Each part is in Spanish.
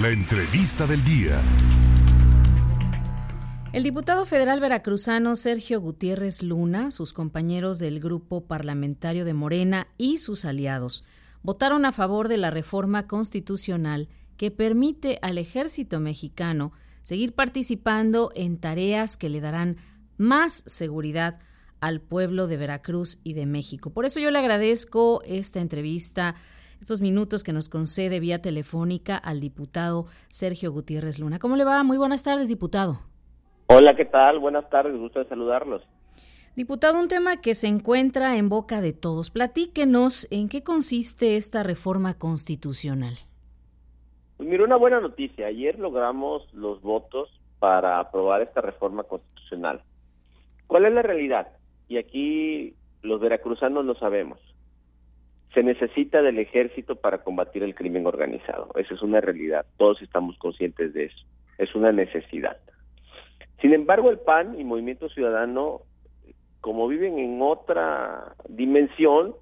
La entrevista del día. El diputado federal veracruzano Sergio Gutiérrez Luna, sus compañeros del grupo parlamentario de Morena y sus aliados votaron a favor de la reforma constitucional que permite al ejército mexicano seguir participando en tareas que le darán más seguridad al pueblo de Veracruz y de México. Por eso yo le agradezco esta entrevista, estos minutos que nos concede vía telefónica al diputado Sergio Gutiérrez Luna. ¿Cómo le va? Muy buenas tardes, diputado. Hola, ¿qué tal? Buenas tardes, gusto de saludarlos. Diputado, un tema que se encuentra en boca de todos. Platíquenos en qué consiste esta reforma constitucional. Pues mira, una buena noticia. Ayer logramos los votos para aprobar esta reforma constitucional. ¿Cuál es la realidad? y aquí los veracruzanos lo sabemos. Se necesita del ejército para combatir el crimen organizado. Esa es una realidad. Todos estamos conscientes de eso. Es una necesidad. Sin embargo, el PAN y Movimiento Ciudadano, como viven en otra dimensión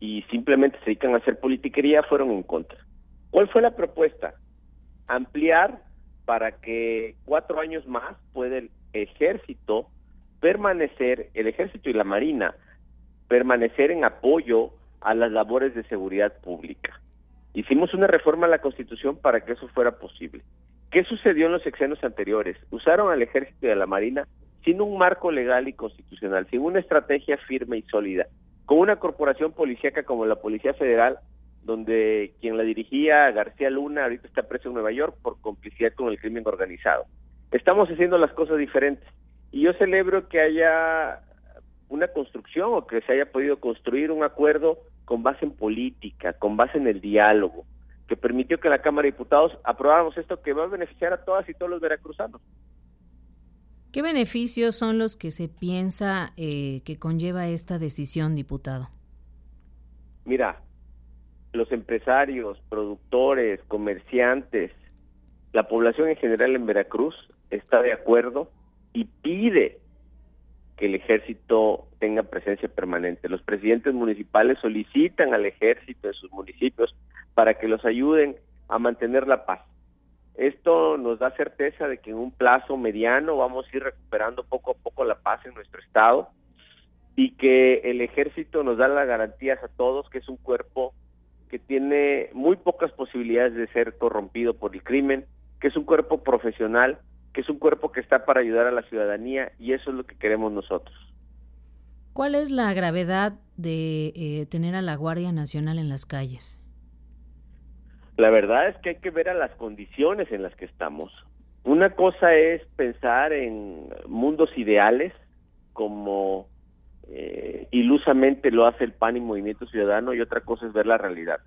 y simplemente se dedican a hacer politiquería, fueron en contra. ¿Cuál fue la propuesta? Ampliar para que cuatro años más pueda el ejército permanecer, el ejército y la marina, permanecer en apoyo a las labores de seguridad pública. Hicimos una reforma a la Constitución para que eso fuera posible. ¿Qué sucedió en los sexenios anteriores? Usaron al ejército y a la marina sin un marco legal y constitucional, sin una estrategia firme y sólida, con una corporación policíaca como la Policía Federal, donde quien la dirigía, García Luna, ahorita está preso en Nueva York por complicidad con el crimen organizado. Estamos haciendo las cosas diferentes. Y yo celebro que haya una construcción o que se haya podido construir un acuerdo con base en política, con base en el diálogo, que permitió que la Cámara de Diputados aprobáramos esto que va a beneficiar a todas y todos los veracruzanos. ¿Qué beneficios son los que se piensa eh, que conlleva esta decisión, diputado? Mira, los empresarios, productores, comerciantes, la población en general en Veracruz está de acuerdo y pide que el ejército tenga presencia permanente. Los presidentes municipales solicitan al ejército de sus municipios para que los ayuden a mantener la paz. Esto nos da certeza de que en un plazo mediano vamos a ir recuperando poco a poco la paz en nuestro estado y que el ejército nos da las garantías a todos que es un cuerpo que tiene muy pocas posibilidades de ser corrompido por el crimen, que es un cuerpo profesional que es un cuerpo que está para ayudar a la ciudadanía y eso es lo que queremos nosotros. ¿Cuál es la gravedad de eh, tener a la Guardia Nacional en las calles? La verdad es que hay que ver a las condiciones en las que estamos. Una cosa es pensar en mundos ideales, como eh, ilusamente lo hace el PAN y Movimiento Ciudadano, y otra cosa es ver la realidad.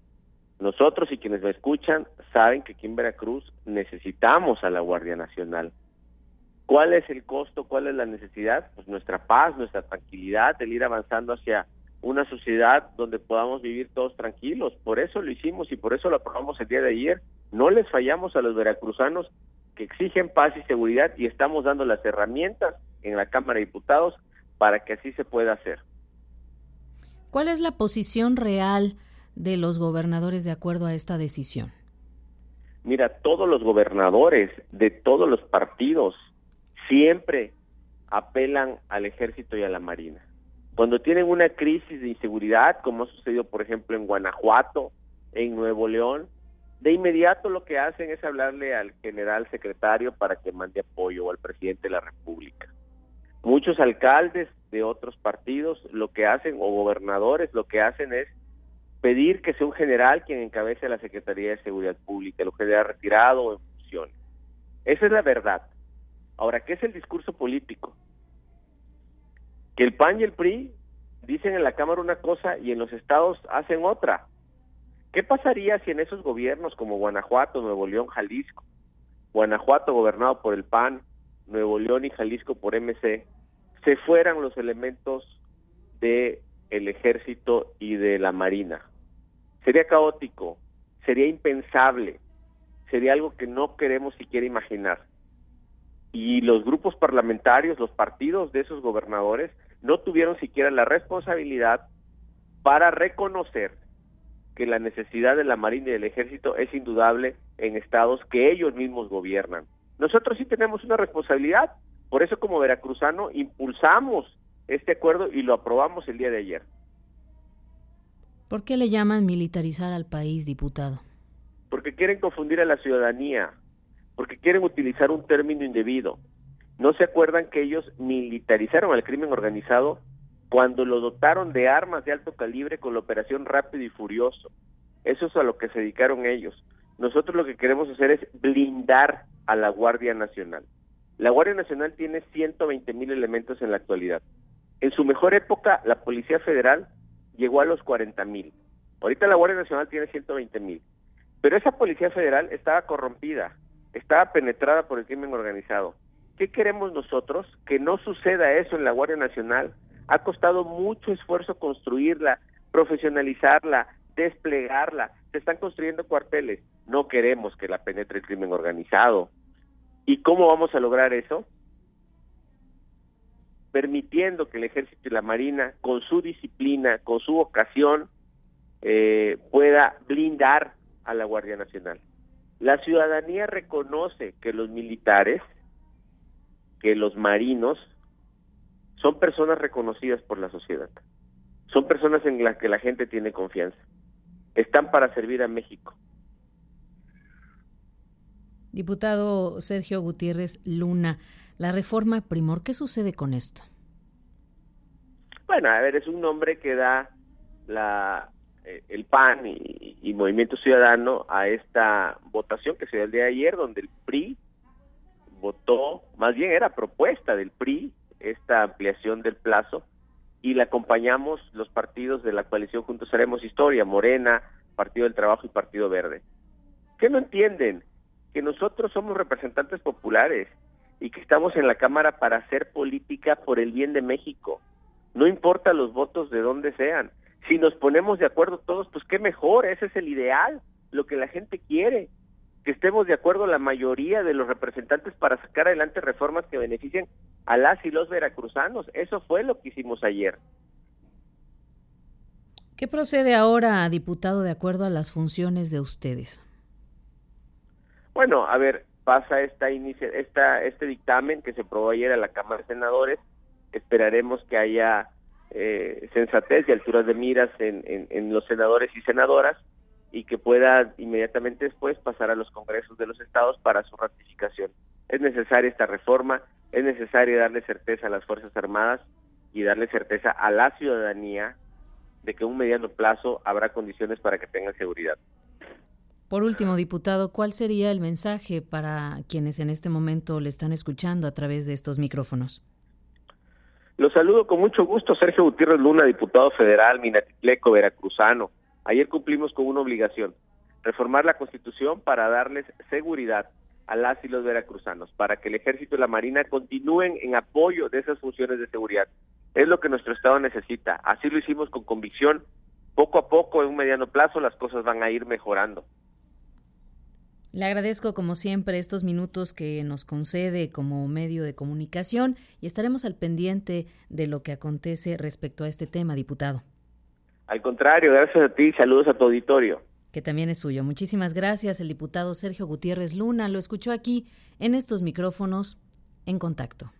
Nosotros y quienes me escuchan saben que aquí en Veracruz necesitamos a la Guardia Nacional. ¿Cuál es el costo? ¿Cuál es la necesidad? Pues nuestra paz, nuestra tranquilidad, el ir avanzando hacia una sociedad donde podamos vivir todos tranquilos. Por eso lo hicimos y por eso lo aprobamos el día de ayer. No les fallamos a los veracruzanos que exigen paz y seguridad y estamos dando las herramientas en la Cámara de Diputados para que así se pueda hacer. ¿Cuál es la posición real de los gobernadores de acuerdo a esta decisión? Mira, todos los gobernadores de todos los partidos siempre apelan al ejército y a la marina. Cuando tienen una crisis de inseguridad, como ha sucedido, por ejemplo, en Guanajuato, en Nuevo León, de inmediato lo que hacen es hablarle al general secretario para que mande apoyo o al presidente de la República. Muchos alcaldes de otros partidos lo que hacen, o gobernadores, lo que hacen es pedir que sea un general quien encabece la Secretaría de Seguridad Pública, lo que haya retirado en funciones. Esa es la verdad. Ahora, ¿qué es el discurso político? Que el PAN y el PRI dicen en la Cámara una cosa y en los estados hacen otra. ¿Qué pasaría si en esos gobiernos como Guanajuato, Nuevo León, Jalisco, Guanajuato gobernado por el PAN, Nuevo León y Jalisco por MC, se fueran los elementos de el ejército y de la marina? Sería caótico, sería impensable, sería algo que no queremos siquiera imaginar. Y los grupos parlamentarios, los partidos de esos gobernadores, no tuvieron siquiera la responsabilidad para reconocer que la necesidad de la Marina y del Ejército es indudable en estados que ellos mismos gobiernan. Nosotros sí tenemos una responsabilidad, por eso como veracruzano impulsamos este acuerdo y lo aprobamos el día de ayer. ¿Por qué le llaman militarizar al país, diputado? Porque quieren confundir a la ciudadanía, porque quieren utilizar un término indebido. ¿No se acuerdan que ellos militarizaron al crimen organizado cuando lo dotaron de armas de alto calibre con la operación Rápido y Furioso? Eso es a lo que se dedicaron ellos. Nosotros lo que queremos hacer es blindar a la Guardia Nacional. La Guardia Nacional tiene 120 mil elementos en la actualidad. En su mejor época, la Policía Federal llegó a los 40 mil. Ahorita la Guardia Nacional tiene 120 mil. Pero esa Policía Federal estaba corrompida, estaba penetrada por el crimen organizado. ¿Qué queremos nosotros? Que no suceda eso en la Guardia Nacional. Ha costado mucho esfuerzo construirla, profesionalizarla, desplegarla. Se están construyendo cuarteles. No queremos que la penetre el crimen organizado. ¿Y cómo vamos a lograr eso? Permitiendo que el ejército y la marina, con su disciplina, con su vocación, eh, pueda blindar a la Guardia Nacional. La ciudadanía reconoce que los militares, que los marinos, son personas reconocidas por la sociedad. Son personas en las que la gente tiene confianza. Están para servir a México. Diputado Sergio Gutiérrez Luna, la reforma Primor, ¿qué sucede con esto? Bueno, a ver, es un nombre que da la, eh, el PAN y, Movimiento Ciudadano a esta votación que se dio el día de ayer, donde el PRI votó, más bien era propuesta del PRI, esta ampliación del plazo, y la acompañamos los partidos de la coalición Juntos Haremos Historia, Morena, Partido del Trabajo y Partido Verde. ¿Qué no entienden? Que nosotros somos representantes populares y que estamos en la Cámara para hacer política por el bien de México. No importa los votos de donde sean. Si nos ponemos de acuerdo todos, pues qué mejor, ese es el ideal, lo que la gente quiere, que estemos de acuerdo la mayoría de los representantes para sacar adelante reformas que beneficien a las y los veracruzanos. Eso fue lo que hicimos ayer. ¿Qué procede ahora, diputado, de acuerdo a las funciones de ustedes? Bueno, a ver, pasa esta, esta este dictamen que se aprobó ayer a la Cámara de Senadores. Esperaremos que haya eh, sensatez y alturas de miras en, en, los senadores y senadoras y que pueda inmediatamente después pasar a los congresos de los estados para su ratificación. Es necesaria esta reforma, es necesario darle certeza a las Fuerzas Armadas y darle certeza a la ciudadanía de que en un mediano plazo habrá condiciones para que tengan seguridad. Por último, diputado, ¿cuál sería el mensaje para quienes en este momento le están escuchando a través de estos micrófonos? Los saludo con mucho gusto, Sergio Gutiérrez Luna, diputado federal, Minatitleco, veracruzano. Ayer cumplimos con una obligación, reformar la Constitución para darles seguridad a las y los veracruzanos, para que el Ejército y la Marina continúen en apoyo de esas funciones de seguridad. Es lo que nuestro Estado necesita. Así lo hicimos con convicción. Poco a poco, en un mediano plazo, las cosas van a ir mejorando. Le agradezco como siempre estos minutos que nos concede como medio de comunicación y estaremos al pendiente de lo que acontece respecto a este tema, diputado. Al contrario, gracias a ti, saludos a tu auditorio. Que también es suyo. Muchísimas gracias, el diputado Sergio Gutiérrez Luna. Lo escuchó aquí en estos micrófonos en contacto.